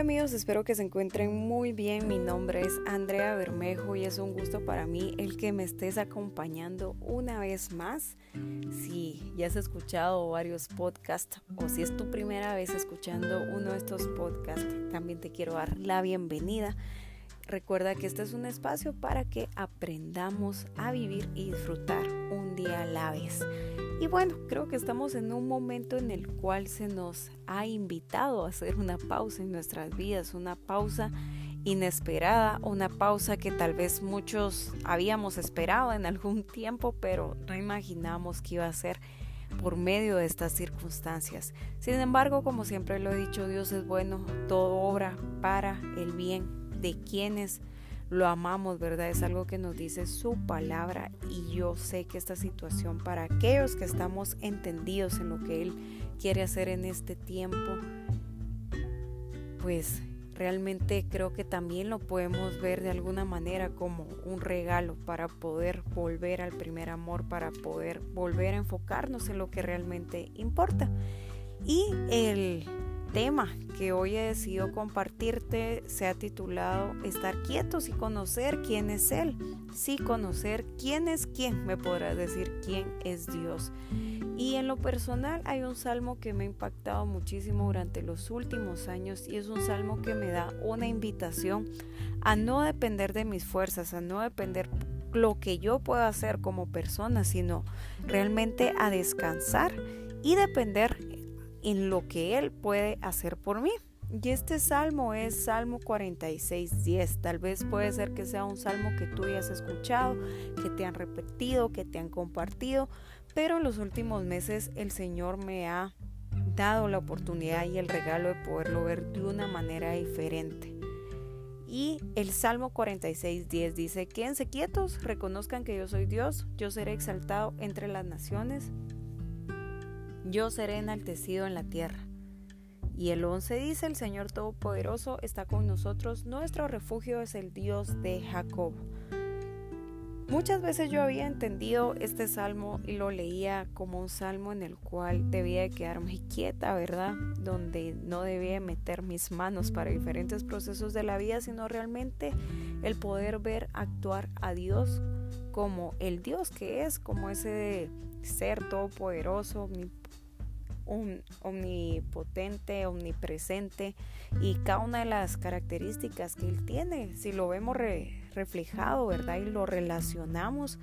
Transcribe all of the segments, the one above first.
Hola amigos, espero que se encuentren muy bien. Mi nombre es Andrea Bermejo y es un gusto para mí el que me estés acompañando una vez más. Si ya has escuchado varios podcasts o si es tu primera vez escuchando uno de estos podcasts, también te quiero dar la bienvenida. Recuerda que este es un espacio para que aprendamos a vivir y disfrutar un día a la vez. Y bueno, creo que estamos en un momento en el cual se nos ha invitado a hacer una pausa en nuestras vidas, una pausa inesperada, una pausa que tal vez muchos habíamos esperado en algún tiempo, pero no imaginamos que iba a ser por medio de estas circunstancias. Sin embargo, como siempre lo he dicho, Dios es bueno, todo obra para el bien de quienes lo amamos, ¿verdad? Es algo que nos dice su palabra y yo sé que esta situación para aquellos que estamos entendidos en lo que Él quiere hacer en este tiempo, pues realmente creo que también lo podemos ver de alguna manera como un regalo para poder volver al primer amor, para poder volver a enfocarnos en lo que realmente importa. Y el tema que hoy he decidido compartirte se ha titulado Estar quietos y conocer quién es Él. Sí, conocer quién es quién, me podrás decir quién es Dios. Y en lo personal hay un salmo que me ha impactado muchísimo durante los últimos años y es un salmo que me da una invitación a no depender de mis fuerzas, a no depender lo que yo pueda hacer como persona, sino realmente a descansar y depender en lo que Él puede hacer por mí. Y este salmo es Salmo 46, 10. Tal vez puede ser que sea un salmo que tú ya has escuchado, que te han repetido, que te han compartido, pero en los últimos meses el Señor me ha dado la oportunidad y el regalo de poderlo ver de una manera diferente. Y el Salmo 46, 10 dice, quédense quietos, reconozcan que yo soy Dios, yo seré exaltado entre las naciones yo seré enaltecido en la tierra. Y el 11 dice, el Señor Todopoderoso está con nosotros, nuestro refugio es el Dios de Jacob. Muchas veces yo había entendido este salmo y lo leía como un salmo en el cual debía quedarme quieta, ¿verdad? Donde no debía meter mis manos para diferentes procesos de la vida, sino realmente el poder ver actuar a Dios como el Dios que es, como ese ser todopoderoso, omnipotente, omnipresente y cada una de las características que Él tiene, si lo vemos reflejado, ¿verdad? Y lo relacionamos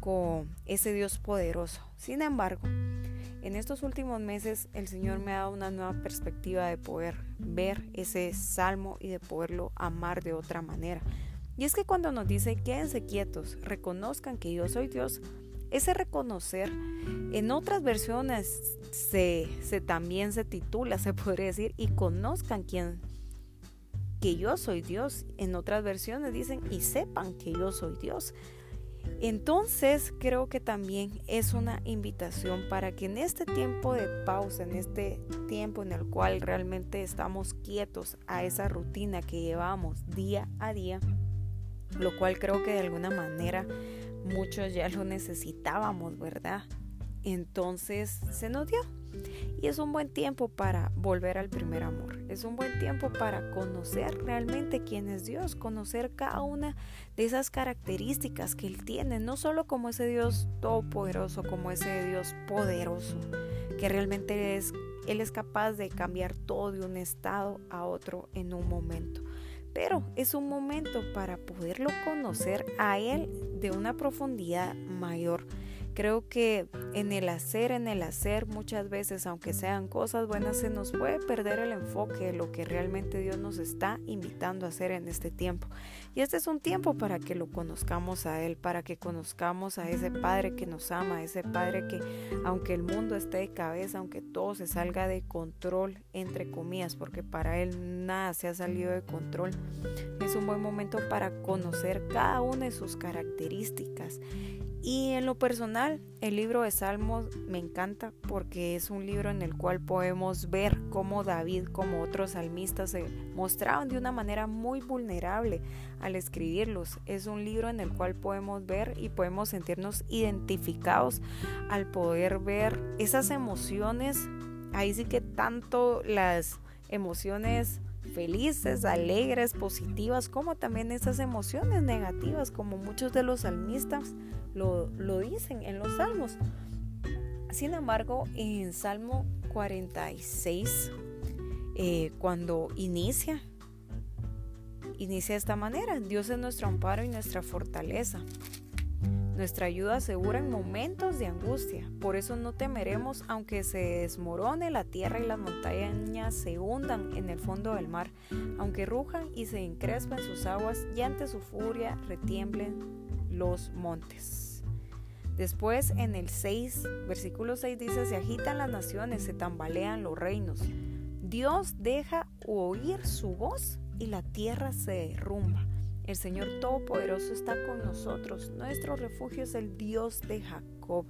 con ese Dios poderoso. Sin embargo, en estos últimos meses el Señor me ha dado una nueva perspectiva de poder ver ese salmo y de poderlo amar de otra manera. Y es que cuando nos dice quédense quietos, reconozcan que yo soy Dios, ese reconocer, en otras versiones se, también se titula, se podría decir, y conozcan quién, que yo soy Dios. En otras versiones dicen, y sepan que yo soy Dios. Entonces creo que también es una invitación para que en este tiempo de pausa, en este tiempo en el cual realmente estamos quietos a esa rutina que llevamos día a día, lo cual creo que de alguna manera muchos ya lo necesitábamos, ¿verdad? Entonces se nos dio. Y es un buen tiempo para volver al primer amor. Es un buen tiempo para conocer realmente quién es Dios, conocer cada una de esas características que Él tiene, no solo como ese Dios todopoderoso, como ese Dios poderoso, que realmente es, Él es capaz de cambiar todo de un estado a otro en un momento pero es un momento para poderlo conocer a Él de una profundidad mayor. Creo que en el hacer, en el hacer, muchas veces, aunque sean cosas buenas, se nos puede perder el enfoque de lo que realmente Dios nos está invitando a hacer en este tiempo. Y este es un tiempo para que lo conozcamos a Él, para que conozcamos a ese Padre que nos ama, ese Padre que, aunque el mundo esté de cabeza, aunque todo se salga de control, entre comillas, porque para Él nada se ha salido de control, es un buen momento para conocer cada una de sus características y en lo personal, el libro de Salmos me encanta porque es un libro en el cual podemos ver cómo David, como otros salmistas, se mostraban de una manera muy vulnerable al escribirlos. Es un libro en el cual podemos ver y podemos sentirnos identificados al poder ver esas emociones. Ahí sí que tanto las emociones felices, alegres, positivas, como también esas emociones negativas, como muchos de los salmistas lo, dicen en los salmos. Sin embargo, en Salmo 46, eh, cuando inicia, inicia de esta manera, Dios es nuestro amparo y nuestra fortaleza nuestra ayuda segura en momentos de angustia. Por eso no temeremos aunque se desmorone la tierra y las montañas se hundan en el fondo del mar, aunque rujan y se encrespen sus aguas y ante su furia retiemblen los montes. Después en el 6, versículo 6 dice, se agitan las naciones, se tambalean los reinos. Dios deja oír su voz y la tierra se derrumba. El Señor Todopoderoso está con nosotros. Nuestro refugio es el Dios de Jacob.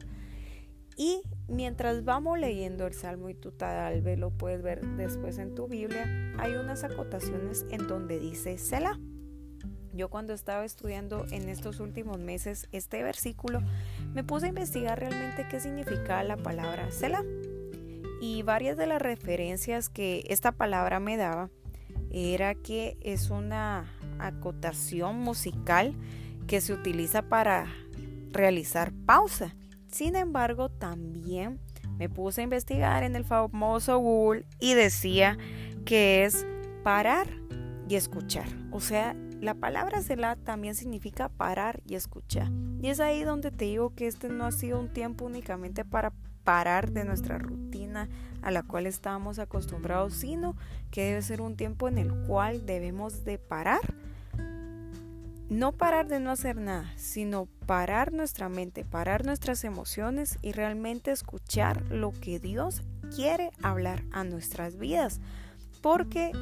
Y mientras vamos leyendo el Salmo y tú tal vez lo puedes ver después en tu Biblia, hay unas acotaciones en donde dice Selah. Yo cuando estaba estudiando en estos últimos meses este versículo, me puse a investigar realmente qué significaba la palabra Selah. Y varias de las referencias que esta palabra me daba era que es una acotación musical que se utiliza para realizar pausa. Sin embargo, también me puse a investigar en el famoso Google y decía que es parar y escuchar. O sea, la palabra Selah también significa parar y escuchar. Y es ahí donde te digo que este no ha sido un tiempo únicamente para parar de nuestra rutina a la cual estábamos acostumbrados, sino que debe ser un tiempo en el cual debemos de parar no parar de no hacer nada, sino parar nuestra mente, parar nuestras emociones y realmente escuchar lo que Dios quiere hablar a nuestras vidas. Porque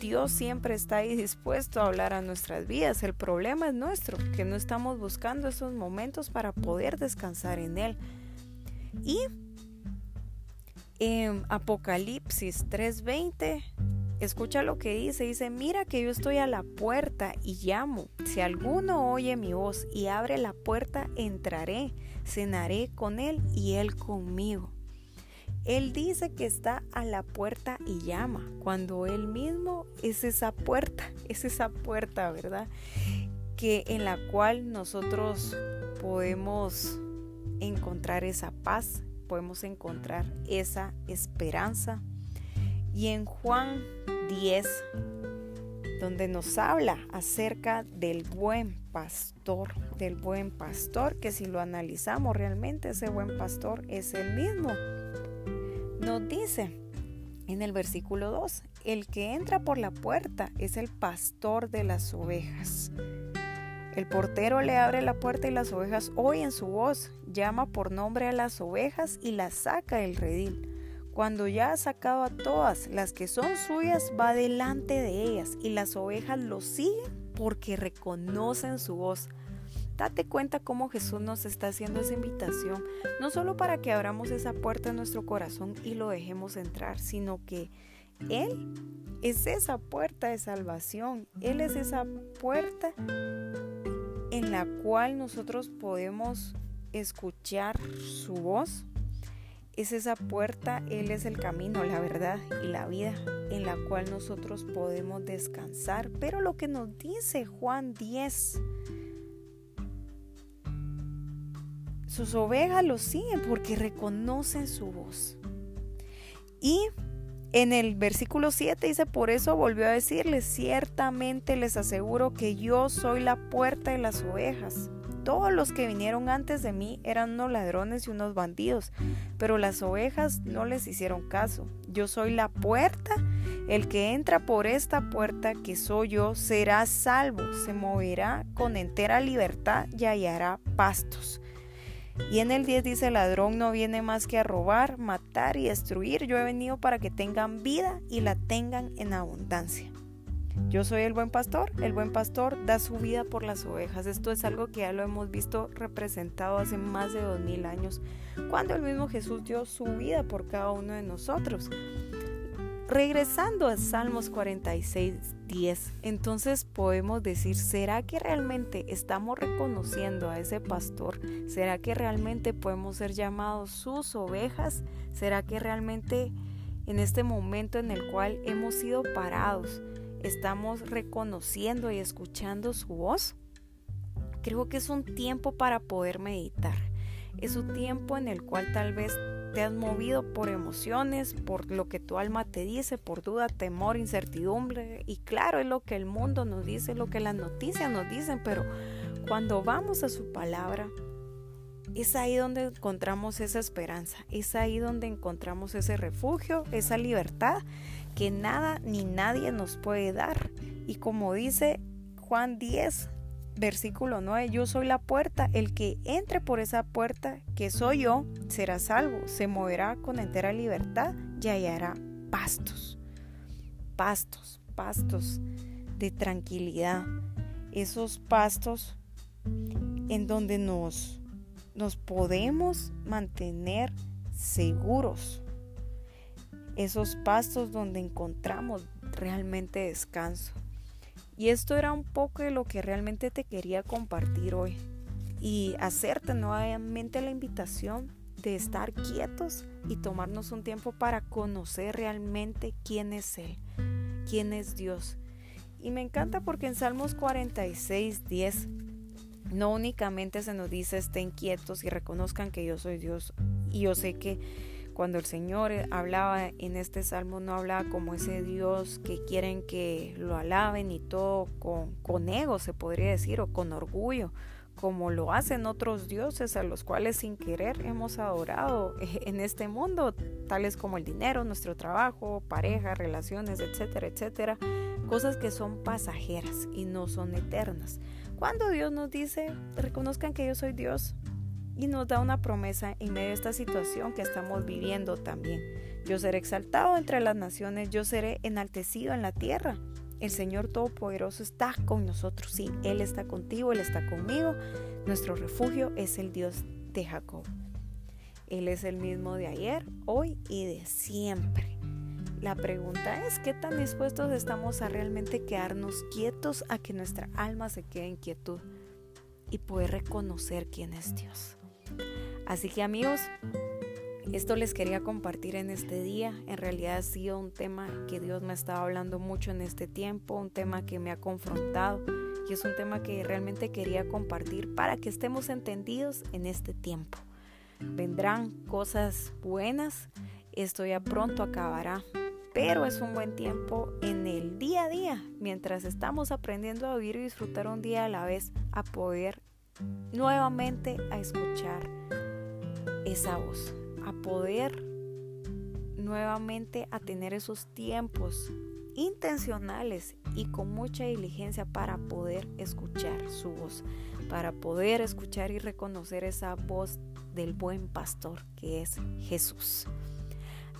Dios siempre está ahí dispuesto a hablar a nuestras vidas. El problema es nuestro, que no estamos buscando esos momentos para poder descansar en Él. Y en Apocalipsis 3:20 Escucha lo que dice, dice, mira que yo estoy a la puerta y llamo. Si alguno oye mi voz y abre la puerta, entraré, cenaré con él y él conmigo. Él dice que está a la puerta y llama, cuando él mismo es esa puerta, es esa puerta, ¿verdad? Que en la cual nosotros podemos encontrar esa paz, podemos encontrar esa esperanza. Y en Juan 10, donde nos habla acerca del buen pastor, del buen pastor, que si lo analizamos realmente ese buen pastor es el mismo. Nos dice en el versículo 2, el que entra por la puerta es el pastor de las ovejas. El portero le abre la puerta y las ovejas oyen su voz, llama por nombre a las ovejas y las saca del redil. Cuando ya ha sacado a todas las que son suyas, va delante de ellas y las ovejas lo siguen porque reconocen su voz. Date cuenta cómo Jesús nos está haciendo esa invitación, no solo para que abramos esa puerta en nuestro corazón y lo dejemos entrar, sino que Él es esa puerta de salvación, Él es esa puerta en la cual nosotros podemos escuchar su voz es esa puerta, Él es el camino, la verdad y la vida en la cual nosotros podemos descansar. Pero lo que nos dice Juan 10, sus ovejas lo siguen porque reconocen su voz. Y en el versículo 7 dice, por eso volvió a decirles, ciertamente les aseguro que yo soy la puerta de las ovejas. Todos los que vinieron antes de mí eran unos ladrones y unos bandidos, pero las ovejas no les hicieron caso. Yo soy la puerta, el que entra por esta puerta que soy yo será salvo, se moverá con entera libertad y hallará pastos. Y en el 10 dice, el ladrón no viene más que a robar, matar y destruir. Yo he venido para que tengan vida y la tengan en abundancia. Yo soy el buen pastor, el buen pastor da su vida por las ovejas. Esto es algo que ya lo hemos visto representado hace más de dos mil años, cuando el mismo Jesús dio su vida por cada uno de nosotros. Regresando a Salmos 46, 10, entonces podemos decir, ¿será que realmente estamos reconociendo a ese pastor? ¿Será que realmente podemos ser llamados sus ovejas? ¿Será que realmente en este momento en el cual hemos sido parados, estamos reconociendo y escuchando su voz, creo que es un tiempo para poder meditar. Es un tiempo en el cual tal vez te has movido por emociones, por lo que tu alma te dice, por duda, temor, incertidumbre. Y claro, es lo que el mundo nos dice, lo que las noticias nos dicen, pero cuando vamos a su palabra, es ahí donde encontramos esa esperanza, es ahí donde encontramos ese refugio, esa libertad que nada ni nadie nos puede dar. Y como dice Juan 10, versículo 9, yo soy la puerta, el que entre por esa puerta, que soy yo, será salvo, se moverá con entera libertad y hallará pastos, pastos, pastos de tranquilidad, esos pastos en donde nos nos podemos mantener seguros. Esos pastos donde encontramos realmente descanso. Y esto era un poco de lo que realmente te quería compartir hoy. Y hacerte nuevamente la invitación de estar quietos y tomarnos un tiempo para conocer realmente quién es Él, quién es Dios. Y me encanta porque en Salmos 46, 10 no únicamente se nos dice estén quietos y reconozcan que yo soy Dios. Y yo sé que cuando el Señor hablaba en este salmo no hablaba como ese Dios que quieren que lo alaben y todo con, con ego se podría decir o con orgullo como lo hacen otros dioses a los cuales sin querer hemos adorado en este mundo, tales como el dinero, nuestro trabajo, pareja, relaciones, etcétera, etcétera, cosas que son pasajeras y no son eternas. Cuando Dios nos dice, reconozcan que yo soy Dios y nos da una promesa en medio de esta situación que estamos viviendo también. Yo seré exaltado entre las naciones, yo seré enaltecido en la tierra. El Señor Todopoderoso está con nosotros, sí, Él está contigo, Él está conmigo. Nuestro refugio es el Dios de Jacob. Él es el mismo de ayer, hoy y de siempre. La pregunta es, ¿qué tan dispuestos estamos a realmente quedarnos quietos a que nuestra alma se quede en quietud y poder reconocer quién es Dios? Así que amigos, esto les quería compartir en este día. En realidad ha sido un tema que Dios me ha estado hablando mucho en este tiempo, un tema que me ha confrontado y es un tema que realmente quería compartir para que estemos entendidos en este tiempo. Vendrán cosas buenas, esto ya pronto acabará, pero es un buen tiempo en el día a día, mientras estamos aprendiendo a vivir y disfrutar un día a la vez, a poder nuevamente a escuchar esa voz, a poder nuevamente a tener esos tiempos intencionales y con mucha diligencia para poder escuchar su voz, para poder escuchar y reconocer esa voz del buen pastor que es Jesús.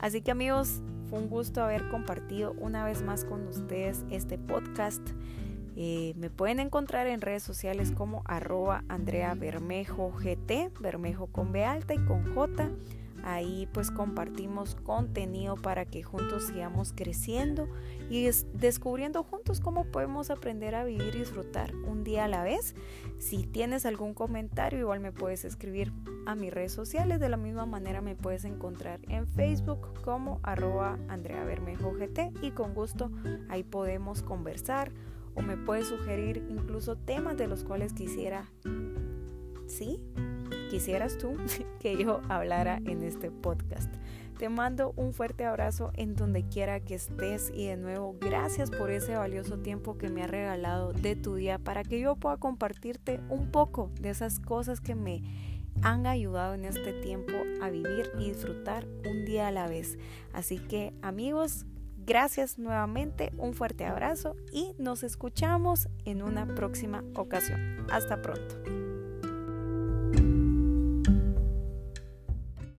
Así que amigos, fue un gusto haber compartido una vez más con ustedes este podcast. Eh, me pueden encontrar en redes sociales como arroba Andrea Bermejo GT, Bermejo con B alta y con J. Ahí pues compartimos contenido para que juntos sigamos creciendo y descubriendo juntos cómo podemos aprender a vivir y disfrutar un día a la vez. Si tienes algún comentario, igual me puedes escribir a mis redes sociales. De la misma manera me puedes encontrar en Facebook como arroba Andrea Bermejo GT y con gusto ahí podemos conversar o me puedes sugerir incluso temas de los cuales quisiera, ¿sí? quisieras tú que yo hablara en este podcast. Te mando un fuerte abrazo en donde quiera que estés y de nuevo gracias por ese valioso tiempo que me has regalado de tu día para que yo pueda compartirte un poco de esas cosas que me han ayudado en este tiempo a vivir y disfrutar un día a la vez. Así que amigos, gracias nuevamente, un fuerte abrazo y nos escuchamos en una próxima ocasión. Hasta pronto.